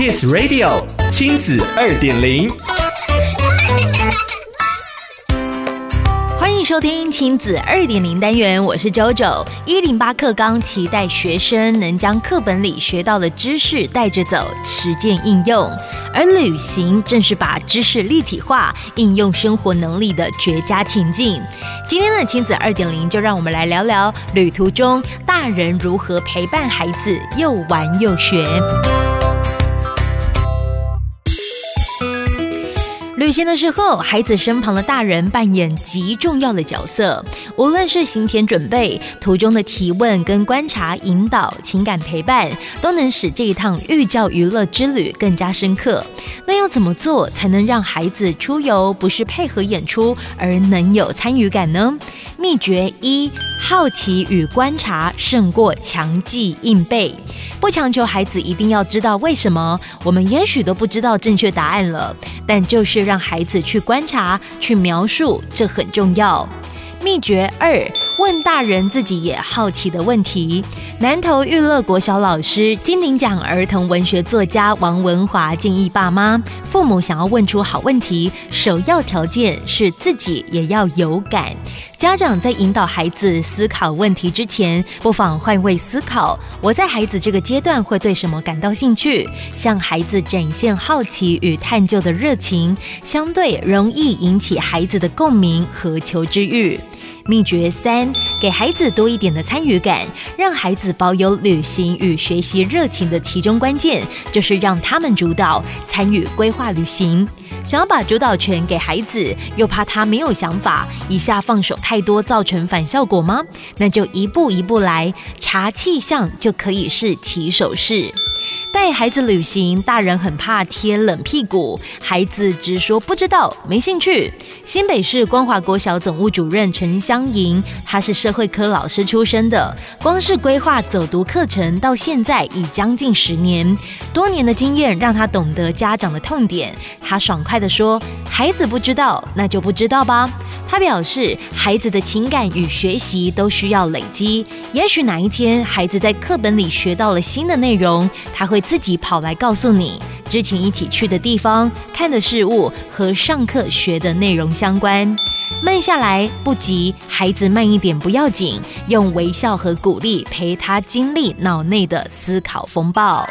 Kids Radio 亲子二点零，欢迎收听亲子二点零单元，我是 JoJo。一零八课纲期待学生能将课本里学到的知识带着走，实践应用。而旅行正是把知识立体化、应用生活能力的绝佳情境。今天的亲子二点零，就让我们来聊聊旅途中大人如何陪伴孩子，又玩又学。旅行的时候，孩子身旁的大人扮演极重要的角色。无论是行前准备、途中的提问跟观察、引导、情感陪伴，都能使这一趟寓教于乐之旅更加深刻。那要怎么做才能让孩子出游不是配合演出，而能有参与感呢？秘诀一：好奇与观察胜过强记硬背。不强求孩子一定要知道为什么，我们也许都不知道正确答案了，但就是让孩子去观察、去描述，这很重要。秘诀二：问大人自己也好奇的问题。南投育乐国小老师、金鼎奖儿童文学作家王文华建议爸妈，父母想要问出好问题，首要条件是自己也要有感。家长在引导孩子思考问题之前，不妨换位思考：我在孩子这个阶段会对什么感到兴趣？向孩子展现好奇与探究的热情，相对容易引起孩子的共鸣和求知欲。秘诀三：给孩子多一点的参与感，让孩子保有旅行与学习热情的其中关键，就是让他们主导参与规划旅行。想要把主导权给孩子，又怕他没有想法，一下放手太多，造成反效果吗？那就一步一步来，查气象就可以是起手式。带孩子旅行，大人很怕贴冷屁股，孩子直说不知道、没兴趣。新北市光华国小总务主任陈香莹，她是社会科老师出身的，光是规划走读课程到现在已将近十年，多年的经验让她懂得家长的痛点。她爽快地说：“孩子不知道，那就不知道吧。”他表示，孩子的情感与学习都需要累积。也许哪一天，孩子在课本里学到了新的内容，他会自己跑来告诉你，之前一起去的地方、看的事物和上课学的内容相关。慢下来，不急，孩子慢一点不要紧，用微笑和鼓励陪他经历脑内的思考风暴。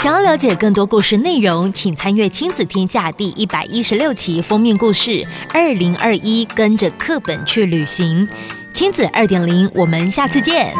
想要了解更多故事内容，请参阅《亲子天下》第一百一十六期封面故事《二零二一跟着课本去旅行》。亲子二点零，我们下次见。